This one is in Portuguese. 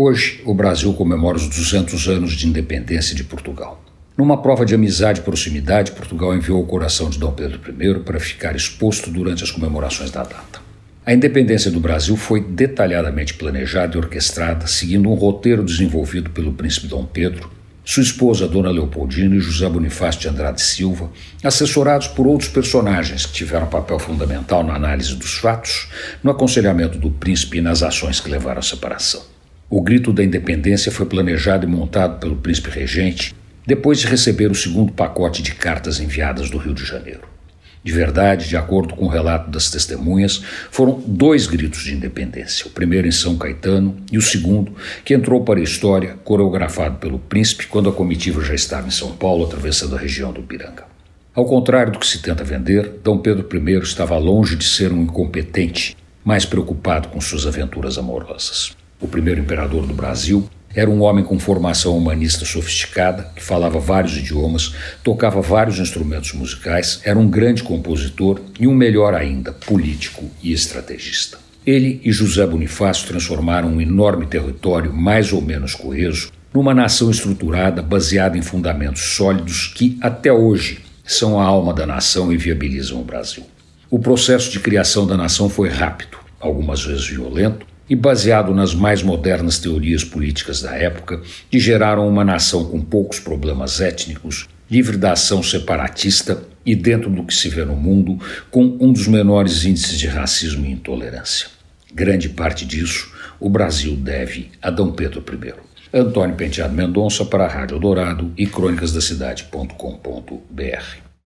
Hoje, o Brasil comemora os 200 anos de independência de Portugal. Numa prova de amizade e proximidade, Portugal enviou o coração de Dom Pedro I para ficar exposto durante as comemorações da data. A independência do Brasil foi detalhadamente planejada e orquestrada, seguindo um roteiro desenvolvido pelo príncipe Dom Pedro, sua esposa Dona Leopoldina e José Bonifácio de Andrade Silva, assessorados por outros personagens que tiveram papel fundamental na análise dos fatos, no aconselhamento do príncipe e nas ações que levaram à separação. O grito da independência foi planejado e montado pelo príncipe regente depois de receber o segundo pacote de cartas enviadas do Rio de Janeiro. De verdade, de acordo com o relato das testemunhas, foram dois gritos de independência: o primeiro em São Caetano e o segundo, que entrou para a história, coreografado pelo príncipe quando a comitiva já estava em São Paulo, atravessando a região do Piranga. Ao contrário do que se tenta vender, Dom Pedro I estava longe de ser um incompetente, mais preocupado com suas aventuras amorosas. O primeiro imperador do Brasil era um homem com formação humanista sofisticada, que falava vários idiomas, tocava vários instrumentos musicais, era um grande compositor e um melhor ainda, político e estrategista. Ele e José Bonifácio transformaram um enorme território mais ou menos coeso numa nação estruturada baseada em fundamentos sólidos que, até hoje, são a alma da nação e viabilizam o Brasil. O processo de criação da nação foi rápido, algumas vezes violento, e baseado nas mais modernas teorias políticas da época, que geraram uma nação com poucos problemas étnicos, livre da ação separatista e, dentro do que se vê no mundo, com um dos menores índices de racismo e intolerância. Grande parte disso o Brasil deve a Dom Pedro I. Antônio Penteado Mendonça para a Rádio Dourado e crônicasdacidade.com.br.